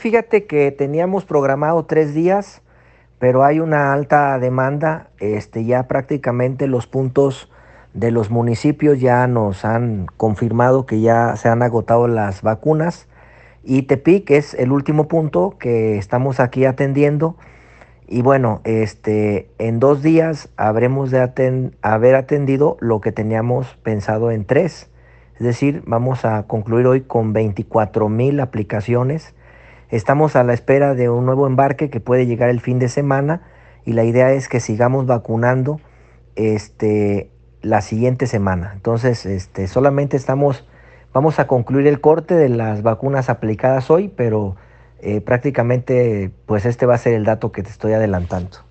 Fíjate que teníamos programado tres días, pero hay una alta demanda. Este, ya prácticamente los puntos de los municipios ya nos han confirmado que ya se han agotado las vacunas. Y Tepic es el último punto que estamos aquí atendiendo. Y bueno, este, en dos días habremos de haber atendido lo que teníamos pensado en tres. Es decir, vamos a concluir hoy con 24 mil aplicaciones Estamos a la espera de un nuevo embarque que puede llegar el fin de semana y la idea es que sigamos vacunando este, la siguiente semana. Entonces, este, solamente estamos, vamos a concluir el corte de las vacunas aplicadas hoy, pero eh, prácticamente pues este va a ser el dato que te estoy adelantando.